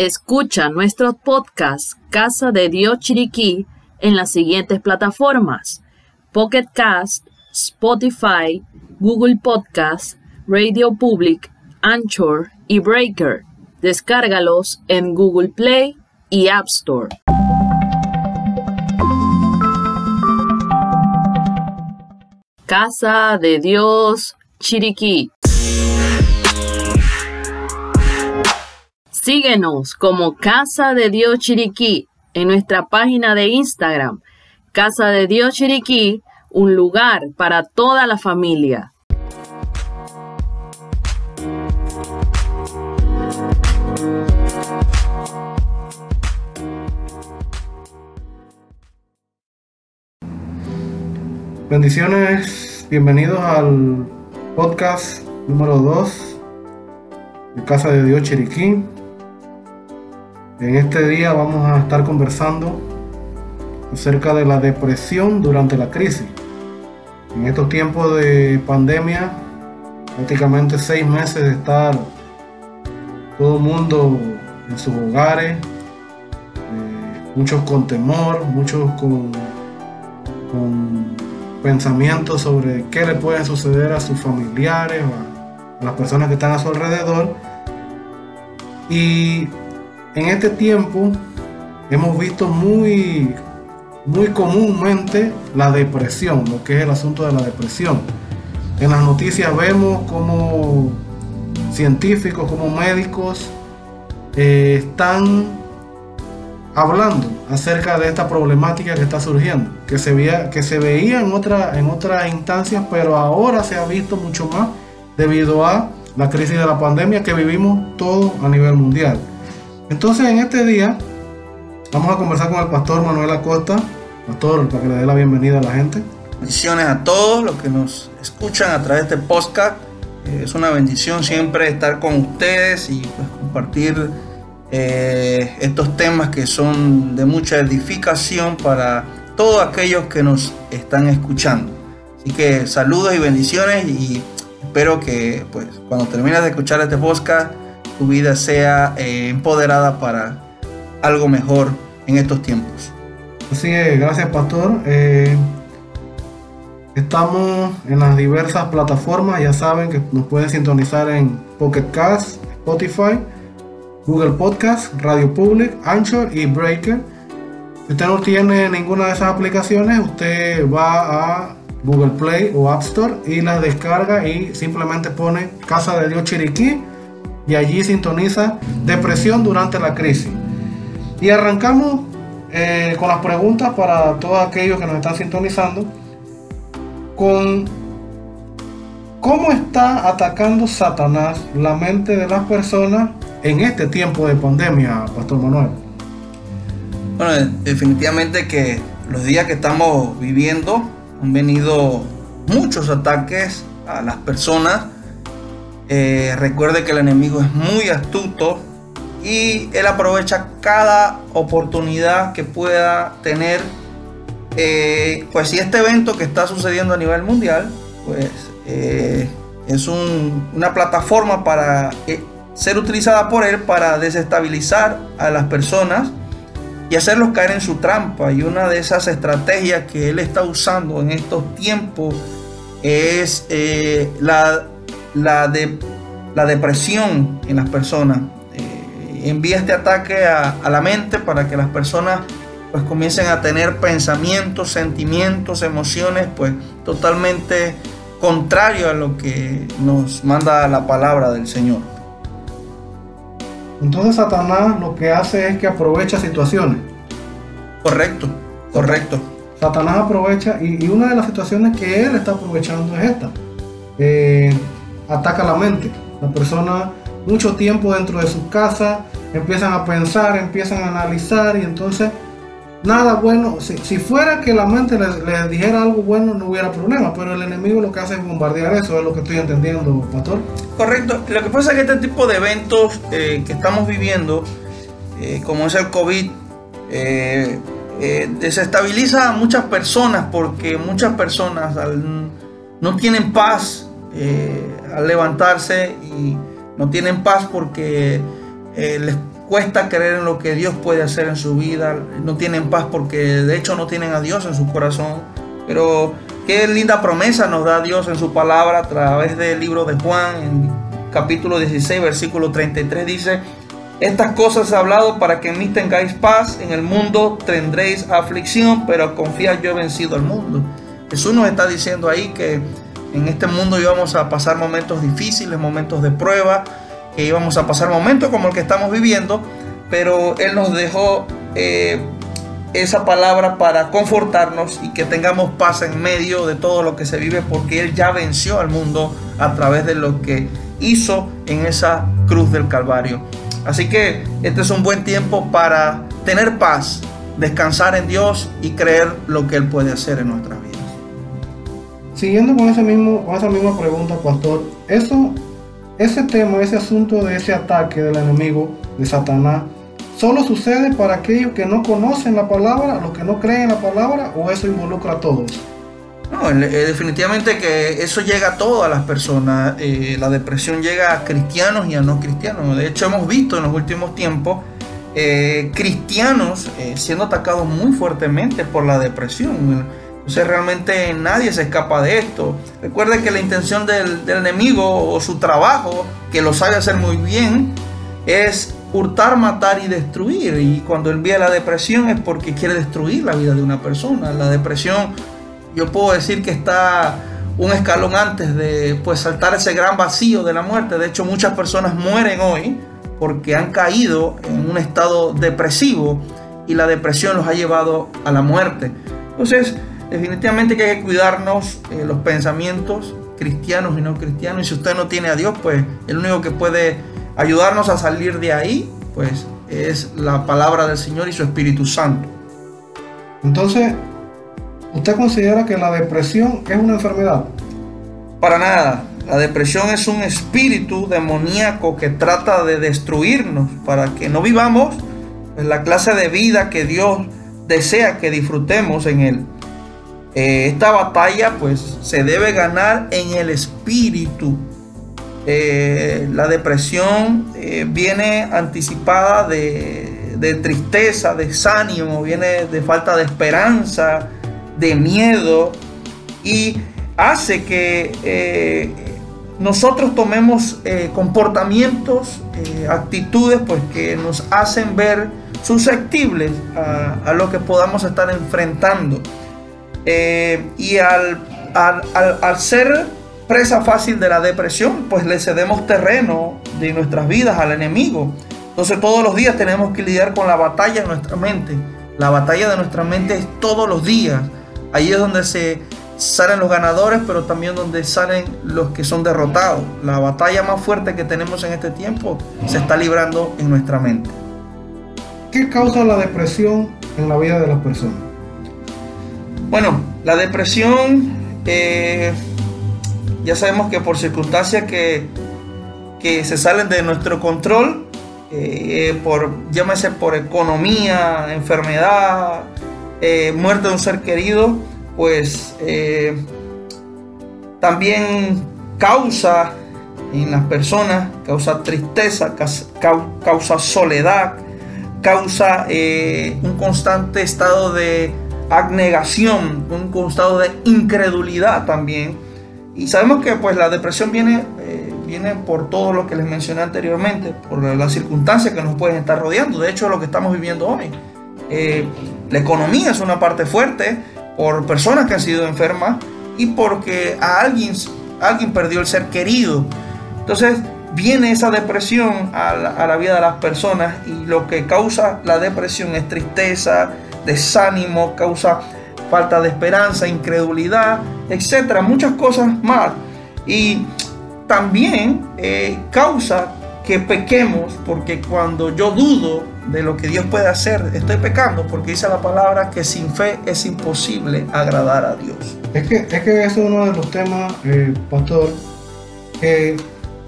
Escucha nuestro podcast Casa de Dios Chiriquí en las siguientes plataformas: Pocket Cast, Spotify, Google Podcast, Radio Public, Anchor y Breaker. Descárgalos en Google Play y App Store. Casa de Dios Chiriquí. Síguenos como Casa de Dios Chiriquí en nuestra página de Instagram, Casa de Dios Chiriquí, un lugar para toda la familia. Bendiciones, bienvenidos al podcast número 2 de Casa de Dios Chiriquí. En este día vamos a estar conversando acerca de la depresión durante la crisis. En estos tiempos de pandemia, prácticamente seis meses de estar todo el mundo en sus hogares, eh, muchos con temor, muchos con, pensamientos sobre qué le puede suceder a sus familiares o a las personas que están a su alrededor. Y en este tiempo hemos visto muy, muy comúnmente la depresión, lo que es el asunto de la depresión. En las noticias vemos como científicos, como médicos, eh, están hablando acerca de esta problemática que está surgiendo, que se veía, que se veía en, otra, en otras instancias, pero ahora se ha visto mucho más debido a la crisis de la pandemia que vivimos todos a nivel mundial. Entonces en este día vamos a conversar con el pastor Manuel Acosta, pastor, para que le dé la bienvenida a la gente. Bendiciones a todos los que nos escuchan a través de este podcast. Eh, es una bendición siempre estar con ustedes y pues, compartir eh, estos temas que son de mucha edificación para todos aquellos que nos están escuchando. Así que saludos y bendiciones y espero que pues cuando termines de escuchar este podcast tu vida sea eh, empoderada para algo mejor en estos tiempos. Así es, gracias pastor. Eh, estamos en las diversas plataformas, ya saben que nos pueden sintonizar en Pocket Cast, Spotify, Google Podcast, Radio Public, Anchor y Breaker. Si usted no tiene ninguna de esas aplicaciones, usted va a Google Play o App Store y la descarga y simplemente pone Casa de Dios Chiriquí y allí sintoniza depresión durante la crisis. Y arrancamos eh, con las preguntas para todos aquellos que nos están sintonizando con cómo está atacando Satanás la mente de las personas en este tiempo de pandemia, Pastor Manuel. Bueno, definitivamente que los días que estamos viviendo han venido muchos ataques a las personas eh, recuerde que el enemigo es muy astuto y él aprovecha cada oportunidad que pueda tener. Eh, pues si este evento que está sucediendo a nivel mundial, pues eh, es una plataforma para ser utilizada por él para desestabilizar a las personas y hacerlos caer en su trampa. Y una de esas estrategias que él está usando en estos tiempos es la la, de, la depresión en las personas. Eh, envía este ataque a, la mente para que las personas pues comiencen a tener pensamientos, sentimientos, emociones pues totalmente contrario a lo que nos manda la palabra del Señor. Entonces Satanás lo que hace es que aprovecha situaciones. Correcto, correcto. Satanás aprovecha y, una de las situaciones que él está aprovechando es esta. Eh, ataca la mente. La persona mucho tiempo dentro de su casa, empiezan a pensar, empiezan a analizar y entonces nada bueno, si, fuera que la mente les, dijera algo bueno no hubiera problema, pero el enemigo lo que hace es bombardear eso, es lo que estoy entendiendo, pastor. Correcto, lo que pasa es que este tipo de eventos eh, que estamos viviendo, eh, como es el COVID, eh, desestabiliza a muchas personas porque muchas personas no tienen paz al levantarse y no tienen paz porque eh, les cuesta creer en lo que Dios puede hacer en su vida, no tienen paz porque de hecho no tienen a Dios en su corazón. Pero qué linda promesa nos da Dios en su palabra a través del libro de Juan, en capítulo 16, versículo 33, dice, estas cosas he hablado para que en mí tengáis paz, en el mundo tendréis aflicción, pero confía yo he vencido al mundo. Jesús nos está diciendo ahí que en este mundo íbamos a pasar momentos difíciles, momentos de prueba, que íbamos a pasar momentos como el que estamos viviendo, pero Él nos dejó eh, esa palabra para confortarnos y que tengamos paz en medio de todo lo que se vive, porque Él ya venció al mundo a través de lo que hizo en esa cruz del Calvario. Así que este es un buen tiempo para tener paz, descansar en Dios y creer lo que Él puede hacer en nuestras vidas. Siguiendo con, ese mismo, con esa misma pregunta, pastor, eso, ese tema, ese asunto de ese ataque del enemigo, de Satanás, ¿solo sucede para aquellos que no conocen la palabra, los que no creen en la palabra, o eso involucra a todos? No, eh, definitivamente que eso llega a todas las personas. Eh, la depresión llega a cristianos y a no cristianos. De hecho, hemos visto en los últimos tiempos eh, cristianos siendo atacados muy fuertemente por la depresión. Entonces realmente nadie se escapa de esto. Recuerde que la intención del, enemigo o su trabajo, que lo sabe hacer muy bien, es hurtar, matar y destruir. Y cuando envía la depresión es porque quiere destruir la vida de una persona. La depresión, yo puedo decir que está un escalón antes de pues saltar ese gran vacío de la muerte. De hecho, muchas personas mueren hoy porque han caído en un estado depresivo y la depresión los ha llevado a la muerte. Entonces, definitivamente que hay que cuidarnos eh, los pensamientos cristianos y no cristianos. Y si usted no tiene a Dios, pues el único que puede ayudarnos a salir de ahí, pues es la palabra del Señor y su Espíritu Santo. Entonces, ¿usted considera que la depresión es una enfermedad? Para nada. La depresión es un espíritu demoníaco que trata de destruirnos para que no vivamos la clase de vida que Dios desea que disfrutemos en Él. Eh, esta batalla pues se debe ganar en el espíritu. Eh, la depresión eh, viene anticipada de, de, tristeza, desánimo, viene de falta de esperanza, de miedo y hace que nosotros tomemos comportamientos, actitudes pues que nos hacen ver susceptibles a lo que podamos estar enfrentando. Eh, y al, al, ser presa fácil de la depresión, pues le cedemos terreno de nuestras vidas al enemigo. Entonces todos los días tenemos que lidiar con la batalla en nuestra mente. La batalla de nuestra mente es todos los días. Ahí es donde se salen los ganadores, pero también donde salen los que son derrotados. La batalla más fuerte que tenemos en este tiempo se está librando en nuestra mente. ¿Qué causa la depresión en la vida de las personas? Bueno, la depresión, eh, ya sabemos que por circunstancias que, que se salen de nuestro control, eh, por, llámese por economía, enfermedad, eh, muerte de un ser querido, pues también causa en las personas, causa tristeza, causa soledad, causa un constante estado de abnegación, un estado de incredulidad también. Y sabemos que pues la depresión viene, eh, viene por todo lo que les mencioné anteriormente, por las circunstancias que nos pueden estar rodeando. De hecho, lo que estamos viviendo hoy. Eh, la economía es una parte fuerte por personas que han sido enfermas y porque a alguien, alguien perdió el ser querido. Entonces viene esa depresión a la, a la vida de las personas y lo que causa la depresión es tristeza, desánimo, causa falta de esperanza, incredulidad, etcétera, muchas cosas más. Y también eh, causa que pequemos, porque cuando yo dudo de lo que Dios puede hacer, estoy pecando, porque dice la palabra que sin fe es imposible agradar a Dios. Es que, es que es uno de los temas, eh, pastor, que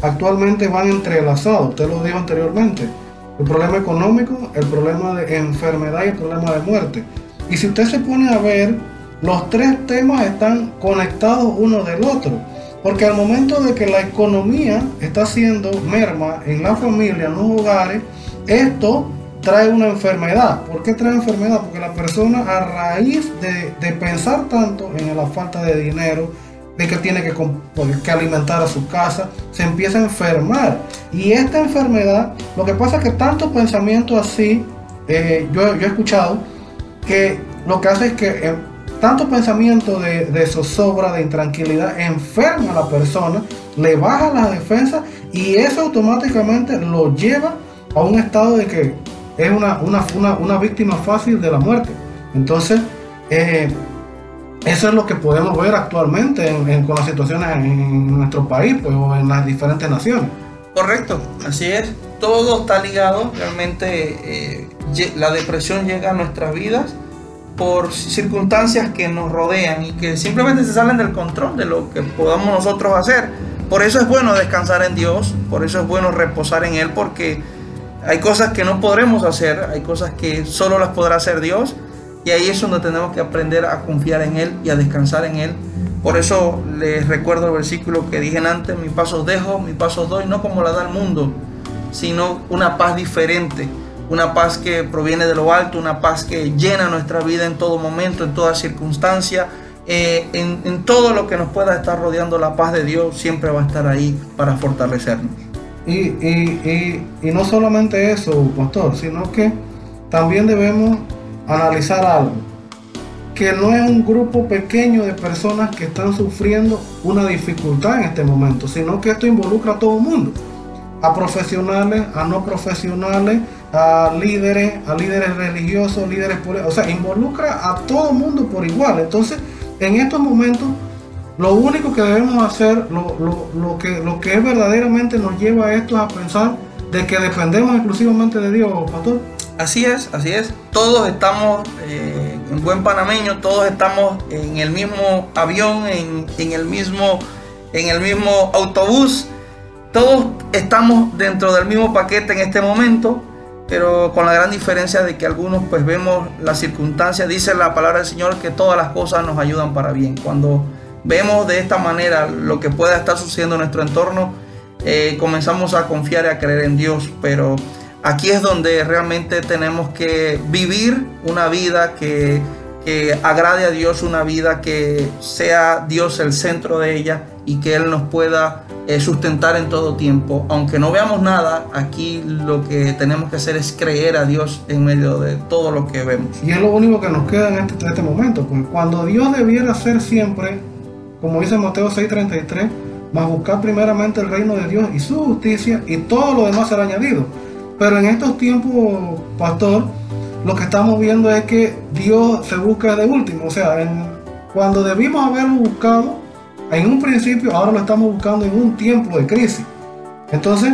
actualmente van entrelazados, usted lo dijo anteriormente el problema económico, el problema de enfermedad y el problema de muerte. Y si usted se pone a ver, los tres temas están conectados uno del otro. Porque al momento de que la economía está haciendo merma en la familia, en los hogares, esto trae una enfermedad. ¿Por qué trae enfermedad? Porque la persona a raíz de, pensar tanto en la falta de dinero, de que tiene que, que, alimentar a su casa, se empieza a enfermar. Y esta enfermedad, lo que pasa es que tanto pensamiento así, eh, yo, yo, he escuchado, que lo que hace es que eh, tanto pensamiento de, de, zozobra, de intranquilidad, enferma a la persona, le baja la defensa y eso automáticamente lo lleva a un estado de que es una, una, víctima fácil de la muerte. Entonces, eh, eso es lo que podemos ver actualmente con las situaciones en, nuestro país pues, o en las diferentes naciones. Correcto, así es. Todo está ligado. Realmente eh, la depresión llega a nuestras vidas por circunstancias que nos rodean y que simplemente se salen del control de lo que podamos nosotros hacer. Por eso es bueno descansar en Dios, por eso es bueno reposar en Él, porque hay cosas que no podremos hacer, hay cosas que solo las podrá hacer Dios y ahí es donde tenemos que aprender a confiar en Él y a descansar en Él. Por eso les recuerdo el versículo que dije antes, mi pasos dejo, mi pasos doy, no como la da el mundo, sino una paz diferente, una paz que proviene de lo alto, una paz que llena nuestra vida en todo momento, en toda circunstancia, eh, en, en todo lo que nos pueda estar rodeando, la paz de Dios siempre va a estar ahí para fortalecernos. Y, y, y, no solamente eso, pastor, sino que también debemos analizar algo, que no es un grupo pequeño de personas que están sufriendo una dificultad en este momento, sino que esto involucra a todo el mundo, a profesionales, a no profesionales, a líderes, a líderes religiosos, líderes políticos, o sea, involucra a todo el mundo por igual. Entonces, en estos momentos lo único que debemos hacer, lo, que, lo que verdaderamente nos lleva a esto es a pensar de que dependemos exclusivamente de Dios, pastor. Así es, así es. Todos estamos eh, en buen panameño, todos estamos en el mismo avión, en, el mismo, en el mismo autobús. Todos estamos dentro del mismo paquete en este momento, pero con la gran diferencia de que algunos pues vemos las circunstancias, dice la palabra del Señor que todas las cosas nos ayudan para bien. Cuando vemos de esta manera lo que pueda estar sucediendo en nuestro entorno, eh, comenzamos a confiar y a creer en Dios. Pero aquí es donde realmente tenemos que vivir una vida que, agrade a Dios, una vida que sea Dios el centro de ella y que Él nos pueda eh, sustentar en todo tiempo. Aunque no veamos nada, aquí lo que tenemos que hacer es creer a Dios en medio de todo lo que vemos. Y es lo único que nos queda en este, este momento, pues cuando Dios debiera ser siempre como dice Mateo 6:33, más buscar primeramente el reino de Dios y su justicia y todo lo demás será añadido. Pero en estos tiempos, pastor, lo que estamos viendo es que Dios se busca de último. O sea, cuando debimos haberlo buscado en un principio, ahora lo estamos buscando en un tiempo de crisis. Entonces,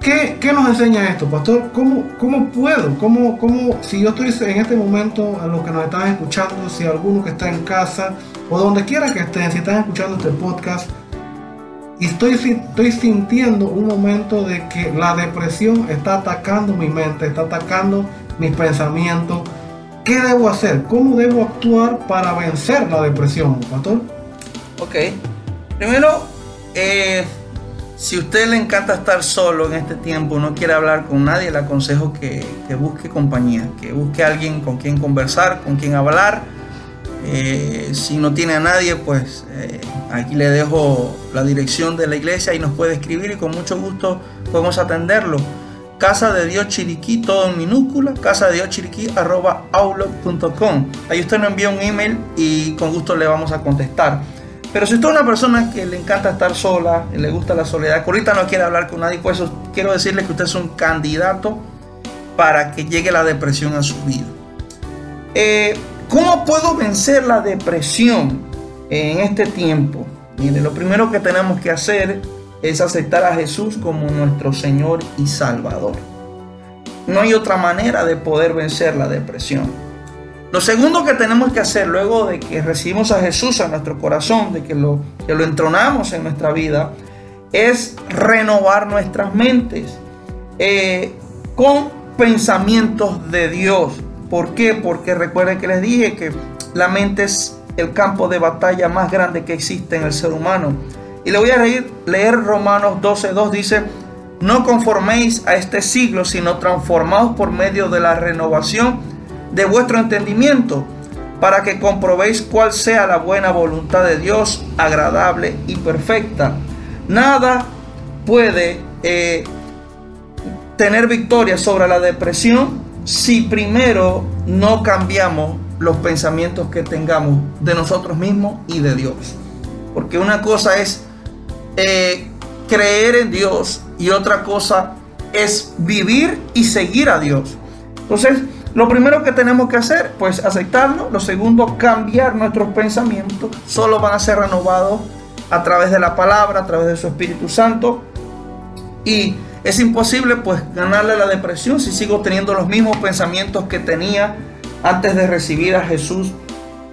¿Qué, nos enseña esto, pastor? ¿Cómo, cómo puedo? ¿Cómo, ¿Cómo, si yo estoy en este momento, en lo que nos están escuchando, si alguno que está en casa o donde quiera que estén, si están escuchando este podcast, y estoy, estoy sintiendo un momento de que la depresión está atacando mi mente, está atacando mis pensamientos, ¿qué debo hacer? ¿Cómo debo actuar para vencer la depresión, pastor? Ok, primero, eh si a usted le encanta estar solo en este tiempo, no quiere hablar con nadie, le aconsejo que, busque compañía, que busque alguien con quien conversar, con quien hablar. Eh, si no tiene a nadie, pues eh, aquí le dejo la dirección de la iglesia y nos puede escribir y con mucho gusto podemos atenderlo. Casa de Dios Chiriquí, todo en minúscula, casa de Dios Chiriquí, arroba outlook.com. Ahí usted nos envía un email y con gusto le vamos a contestar. Pero si usted es una persona que le encanta estar sola, le gusta la soledad, que ahorita no quiere hablar con nadie, pues quiero decirle que usted es un candidato para que llegue la depresión a su vida. Eh, ¿Cómo puedo vencer la depresión en este tiempo? Mire, lo primero que tenemos que hacer es aceptar a Jesús como nuestro Señor y Salvador. No hay otra manera de poder vencer la depresión. Lo segundo que tenemos que hacer luego de que recibimos a Jesús en nuestro corazón, de que lo, que lo entronamos en nuestra vida, es renovar nuestras mentes eh, con pensamientos de Dios. ¿Por qué? Porque recuerden que les dije que la mente es el campo de batalla más grande que existe en el ser humano. Y le voy a leer, Romanos 12.2 dice, no conforméis a este siglo, sino transformaos por medio de la renovación de vuestro entendimiento, para que comprobéis cuál sea la buena voluntad de Dios, agradable y perfecta. Nada puede eh, tener victoria sobre la depresión si primero no cambiamos los pensamientos que tengamos de nosotros mismos y de Dios. Porque una cosa es eh, creer en Dios y otra cosa es vivir y seguir a Dios. Entonces, lo primero que tenemos que hacer, pues aceptarlo. Lo segundo, cambiar nuestros pensamientos. Solo van a ser renovados a través de la palabra, a través de su Espíritu Santo. Y es imposible pues ganarle la depresión si sigo teniendo los mismos pensamientos que tenía antes de recibir a Jesús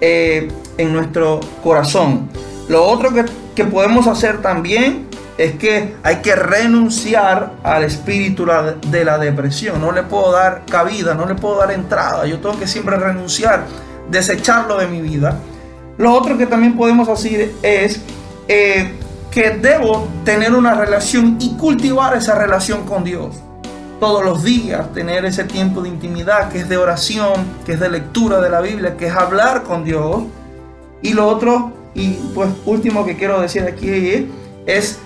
eh, en nuestro corazón. Lo otro que, que podemos hacer también es que hay que renunciar al espíritu de la depresión. No le puedo dar cabida, no le puedo dar entrada. Yo tengo que siempre renunciar, desecharlo de mi vida. Lo otro que también podemos hacer es eh, que debo tener una relación y cultivar esa relación con Dios. Todos los días tener ese tiempo de intimidad que es de oración, que es de lectura de la Biblia, que es hablar con Dios. Y lo otro, y pues último que quiero decir aquí es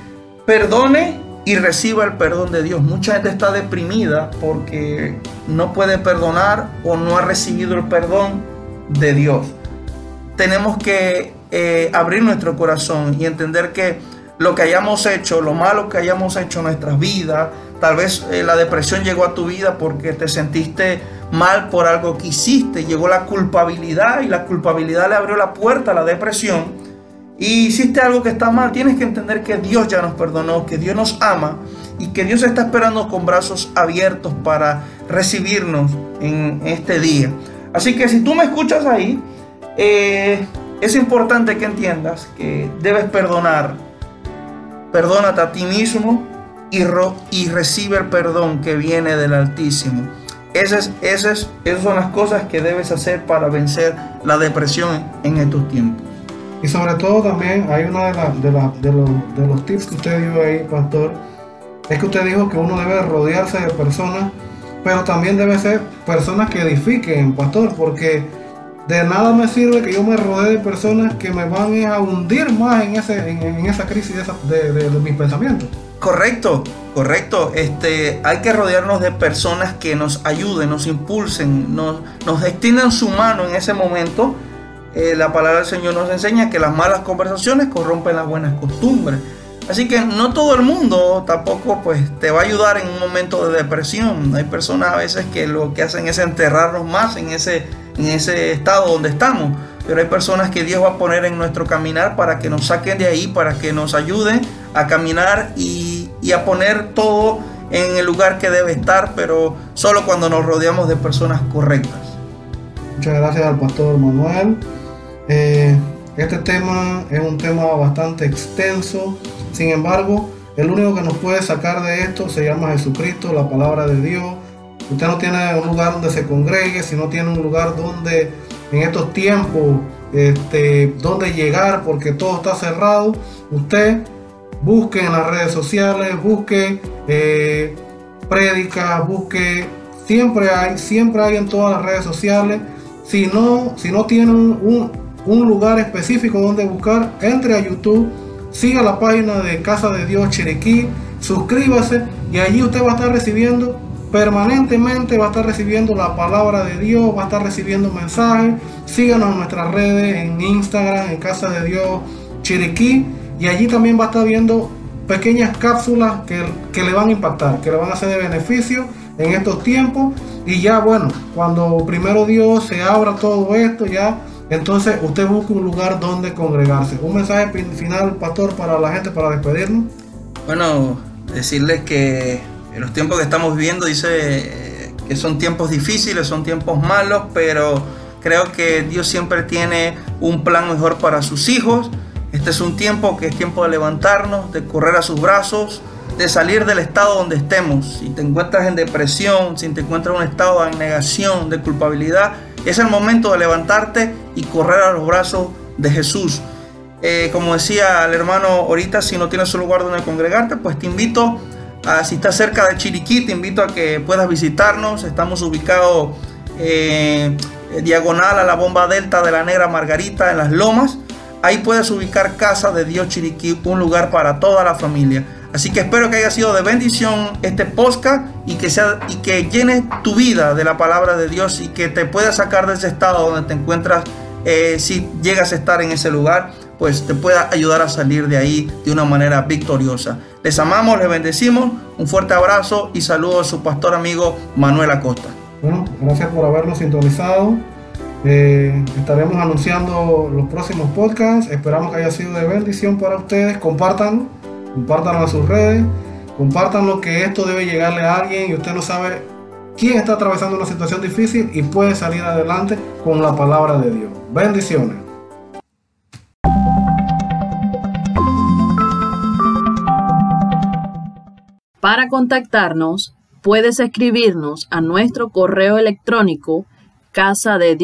perdone y reciba el perdón de Dios. Mucha gente está deprimida porque no puede perdonar o no ha recibido el perdón de Dios. Tenemos que eh, abrir nuestro corazón y entender que lo que hayamos hecho, lo malo que hayamos hecho en nuestras vidas, tal vez eh, la depresión llegó a tu vida porque te sentiste mal por algo que hiciste, llegó la culpabilidad y la culpabilidad le abrió la puerta a la depresión y hiciste algo que está mal, tienes que entender que Dios ya nos perdonó, que Dios nos ama y que Dios está esperando con brazos abiertos para recibirnos en este día. Así que si tú me escuchas ahí, eh, es importante que entiendas que debes perdonar. Perdónate a ti mismo y, y recibe el perdón que viene del Altísimo. Esas, esas, esas son las cosas que debes hacer para vencer la depresión en estos tiempos. Y sobre todo también hay una de, de, los, de los tips que usted dio ahí, pastor, es que usted dijo que uno debe rodearse de personas, pero también debe ser personas que edifiquen, pastor, porque de nada me sirve que yo me rodee de personas que me van a hundir más en, ese, en, esa crisis de, mis pensamientos. Correcto, correcto. Este, hay que rodearnos de personas que nos ayuden, nos impulsen, nos, nos su mano en ese momento eh, la palabra del Señor nos enseña que las malas conversaciones corrompen las buenas costumbres. Así que no todo el mundo tampoco pues te va a ayudar en un momento de depresión. Hay personas a veces que lo que hacen es enterrarnos más en ese, en ese estado donde estamos. Pero hay personas que Dios va a poner en nuestro caminar para que nos saquen de ahí, para que nos ayuden a caminar y, y a poner todo en el lugar que debe estar, pero solo cuando nos rodeamos de personas correctas. Muchas gracias al pastor Manuel. Eh, este tema es un tema bastante extenso, sin embargo, el único que nos puede sacar de esto se llama Jesucristo, la palabra de Dios. Usted no tiene un lugar donde se congregue, sino tiene un lugar donde en estos tiempos, este, donde llegar, porque todo está cerrado. Usted busque en las redes sociales, busque eh, prédicas, busque, siempre hay, siempre hay en todas las redes sociales. Si no, si no tiene un lugar específico donde buscar, entre a YouTube, siga la página de Casa de Dios Chiriquí, suscríbase y allí usted va a estar recibiendo permanentemente, va a estar recibiendo la palabra de Dios, va a estar recibiendo mensajes. Síganos en nuestras redes, en Instagram, en Casa de Dios Chiriquí y allí también va a estar viendo pequeñas cápsulas que, que le van a impactar, que le van a ser de beneficio en estos tiempos. Y ya bueno, cuando primero Dios se abra todo esto, ya entonces usted busca un lugar donde congregarse. Un mensaje final, pastor, para la gente, para despedirnos. Bueno, decirles que en los tiempos que estamos viviendo dice que son tiempos difíciles, son tiempos malos, pero creo que Dios siempre tiene un plan mejor para sus hijos. Este es un tiempo que es tiempo de levantarnos, de correr a sus brazos, de salir del estado donde estemos. Si te encuentras en depresión, si te encuentras en un estado de negación, de culpabilidad, es el momento de levantarte y correr a los brazos de Jesús. Eh, como decía el hermano ahorita, si no tienes un lugar donde congregarte, pues te invito Ah, si estás cerca de Chiriquí, te invito a que puedas visitarnos. Estamos ubicados eh, diagonal a la bomba delta de la Negra Margarita en las Lomas. Ahí puedes ubicar Casa de Dios Chiriquí, un lugar para toda la familia. Así que espero que haya sido de bendición este podcast y que, sea, y que llene tu vida de la palabra de Dios y que te pueda sacar de ese estado donde te encuentras eh, si llegas a estar en ese lugar, pues te pueda ayudar a salir de ahí de una manera victoriosa. Les amamos, les bendecimos, un fuerte abrazo y saludo a su pastor amigo Manuel Acosta. Bueno, gracias por habernos sintonizado. Eh, estaremos anunciando los próximos podcasts. Esperamos que haya sido de bendición para ustedes. Compártanlo compártanlo a sus redes, compartan que esto debe llegarle a alguien y usted no sabe quién está atravesando una situación difícil y puede salir adelante con la palabra de Dios. Bendiciones. Para contactarnos, puedes escribirnos a nuestro correo electrónico casa de